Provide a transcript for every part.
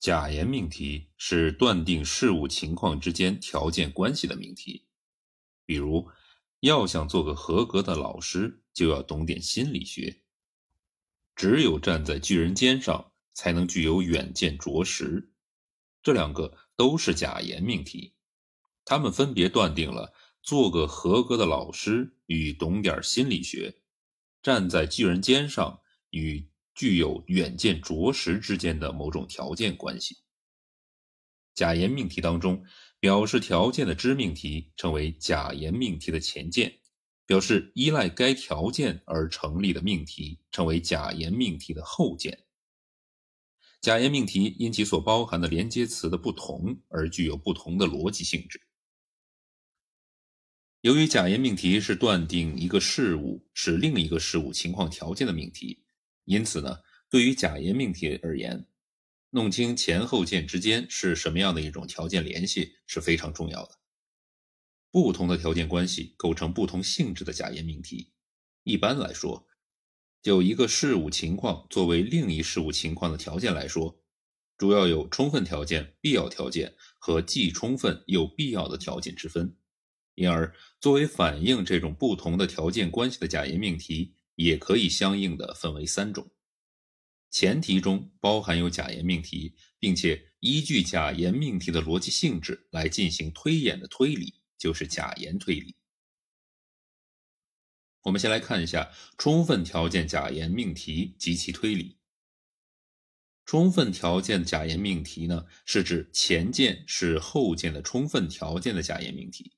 假言命题是断定事物情况之间条件关系的命题。比如，要想做个合格的老师，就要懂点心理学。只有站在巨人肩上，才能具有远见卓识。这两个都是假言命题，他们分别断定了做个合格的老师与懂点心理学，站在巨人肩上与。具有远见卓识之间的某种条件关系。假言命题当中，表示条件的知命题称为假言命题的前件，表示依赖该条件而成立的命题称为假言命题的后件。假言命题因其所包含的连接词的不同而具有不同的逻辑性质。由于假言命题是断定一个事物是另一个事物情况条件的命题。因此呢，对于假言命题而言，弄清前后件之间是什么样的一种条件联系是非常重要的。不同的条件关系构成不同性质的假言命题。一般来说，就一个事物情况作为另一事物情况的条件来说，主要有充分条件、必要条件和既充分又必要的条件之分。因而，作为反映这种不同的条件关系的假言命题。也可以相应的分为三种，前提中包含有假言命题，并且依据假言命题的逻辑性质来进行推演的推理，就是假言推理。我们先来看一下充分条件假言命题及其推理。充分条件假言命题呢，是指前件是后件的充分条件的假言命题。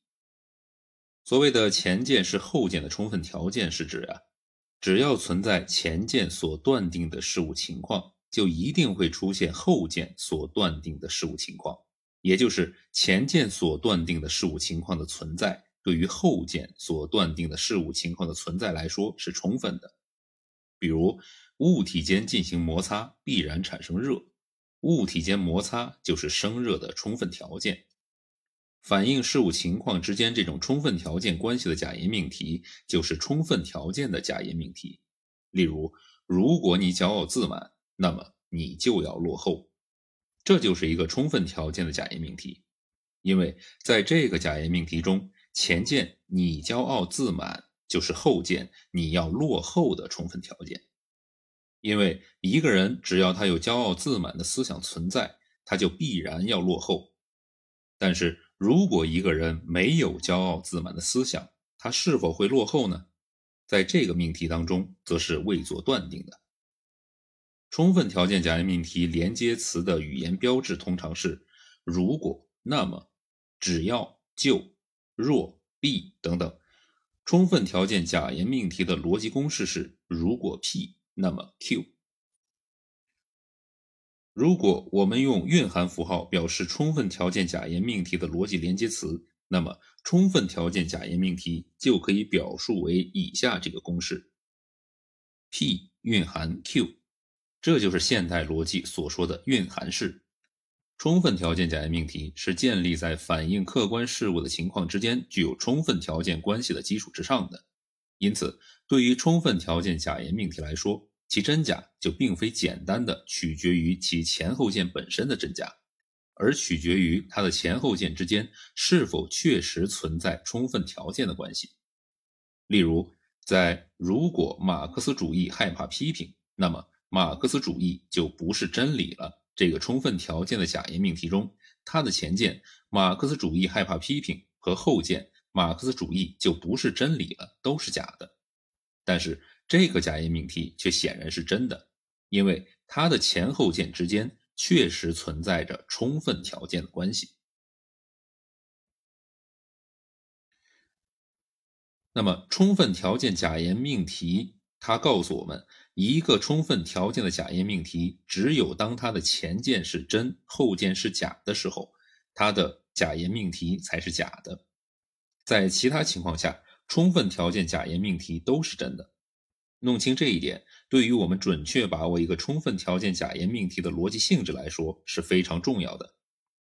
所谓的前件是后件的充分条件，是指啊。只要存在前件所断定的事物情况，就一定会出现后件所断定的事物情况，也就是前件所断定的事物情况的存在，对于后件所断定的事物情况的存在来说是充分的。比如，物体间进行摩擦必然产生热，物体间摩擦就是生热的充分条件。反映事物情况之间这种充分条件关系的假言命题，就是充分条件的假言命题。例如，如果你骄傲自满，那么你就要落后，这就是一个充分条件的假言命题。因为在这个假言命题中，前件你骄傲自满就是后件你要落后的充分条件。因为一个人只要他有骄傲自满的思想存在，他就必然要落后。但是，如果一个人没有骄傲自满的思想，他是否会落后呢？在这个命题当中，则是未做断定的。充分条件假言命题连接词的语言标志通常是“如果”“那么”“只要”“就”“若”“必”等等。充分条件假言命题的逻辑公式是“如果 P，那么 Q”。如果我们用蕴含符号表示充分条件假言命题的逻辑连接词，那么充分条件假言命题就可以表述为以下这个公式：P 蕴含 Q，这就是现代逻辑所说的蕴含式。充分条件假言命题是建立在反映客观事物的情况之间具有充分条件关系的基础之上的，因此，对于充分条件假言命题来说，其真假就并非简单的取决于其前后件本身的真假，而取决于它的前后件之间是否确实存在充分条件的关系。例如，在“如果马克思主义害怕批评，那么马克思主义就不是真理了”这个充分条件的假言命题中，它的前件“马克思主义害怕批评”和后件“马克思主义就不是真理了”都是假的。但是，这个假言命题却显然是真的，因为它的前后件之间确实存在着充分条件的关系。那么，充分条件假言命题它告诉我们，一个充分条件的假言命题，只有当它的前件是真，后件是假的时候，它的假言命题才是假的。在其他情况下，充分条件假言命题都是真的。弄清这一点，对于我们准确把握一个充分条件假言命题的逻辑性质来说是非常重要的。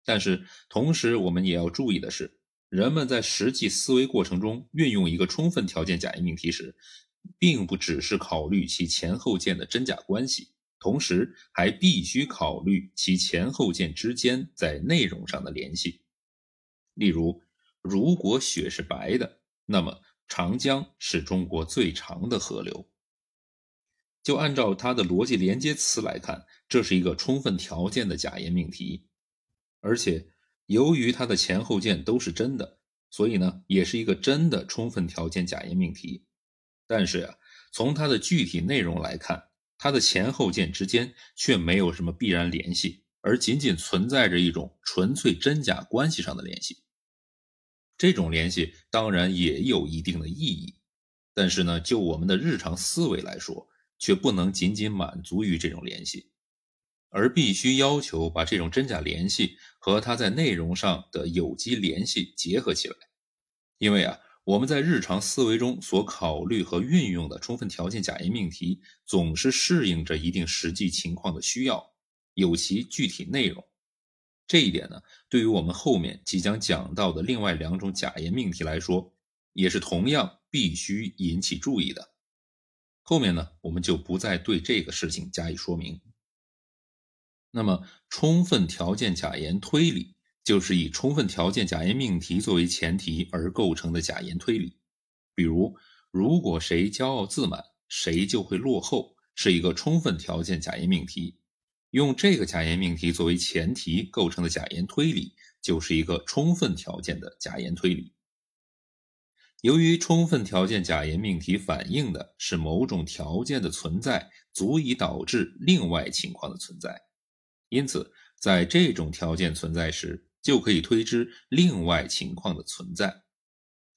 但是，同时我们也要注意的是，人们在实际思维过程中运用一个充分条件假言命题时，并不只是考虑其前后件的真假关系，同。时还必须考虑其前后件之间在内容上的联系。例如，如果雪是白的，那么长江是中国最长的河流。就按照它的逻辑连接词来看，这是一个充分条件的假言命题，而且由于它的前后件都是真的，所以呢，也是一个真的充分条件假言命题。但是呀，从它的具体内容来看，它的前后件之间却没有什么必然联系，而仅仅存在着一种纯粹真假关系上的联系。这种联系当然也有一定的意义，但是呢，就我们的日常思维来说，却不能仅仅满足于这种联系，而必须要求把这种真假联系和它在内容上的有机联系结合起来。因为啊，我们在日常思维中所考虑和运用的充分条件假言命题，总是适应着一定实际情况的需要，有其具体内容。这一点呢，对于我们后面即将讲到的另外两种假言命题来说，也是同样必须引起注意的。后面呢，我们就不再对这个事情加以说明。那么，充分条件假言推理就是以充分条件假言命题作为前提而构成的假言推理。比如，如果谁骄傲自满，谁就会落后，是一个充分条件假言命题。用这个假言命题作为前提构成的假言推理，就是一个充分条件的假言推理。由于充分条件假言命题反映的是某种条件的存在，足以导致另外情况的存在，因此在这种条件存在时，就可以推知另外情况的存在；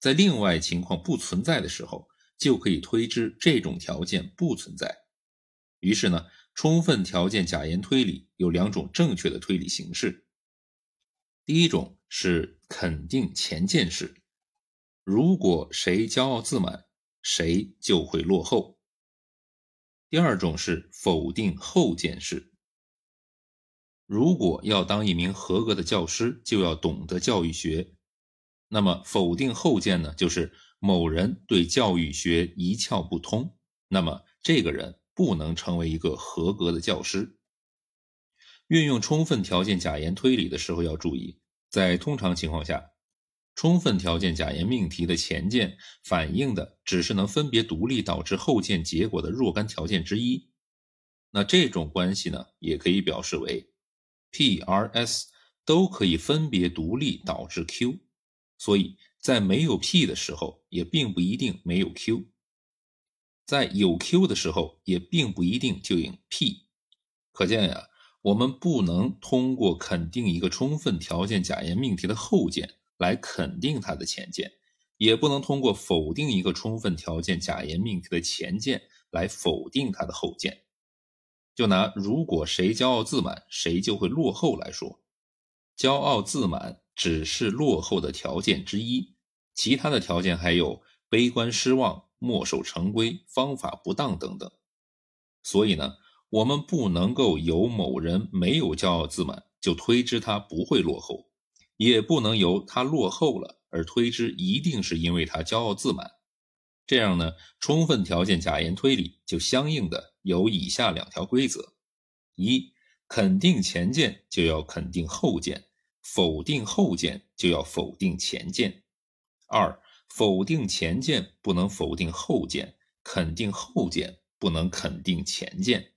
在另外情况不存在的时候，就可以推知这种条件不存在。于是呢，充分条件假言推理有两种正确的推理形式。第一种是肯定前件式。如果谁骄傲自满，谁就会落后。第二种是否定后件式。如果要当一名合格的教师，就要懂得教育学。那么否定后件呢，就是某人对教育学一窍不通，那么这个人不能成为一个合格的教师。运用充分条件假言推理的时候要注意，在通常情况下。充分条件假言命题的前件反映的只是能分别独立导致后件结果的若干条件之一，那这种关系呢，也可以表示为 P、R、S 都可以分别独立导致 Q，所以在没有 P 的时候，也并不一定没有 Q；在有 Q 的时候，也并不一定就有 P。可见呀，我们不能通过肯定一个充分条件假言命题的后件。来肯定它的前件，也不能通过否定一个充分条件假言命题的前件来否定它的后件。就拿如果谁骄傲自满，谁就会落后来说，骄傲自满只是落后的条件之一，其他的条件还有悲观失望、墨守成规、方法不当等等。所以呢，我们不能够由某人没有骄傲自满就推知他不会落后。也不能由他落后了而推之一定是因为他骄傲自满，这样呢，充分条件假言推理就相应的有以下两条规则：一，肯定前件就要肯定后件，否定后件就要否定前件；二，否定前件不能否定后件，肯定后件不能肯定前件。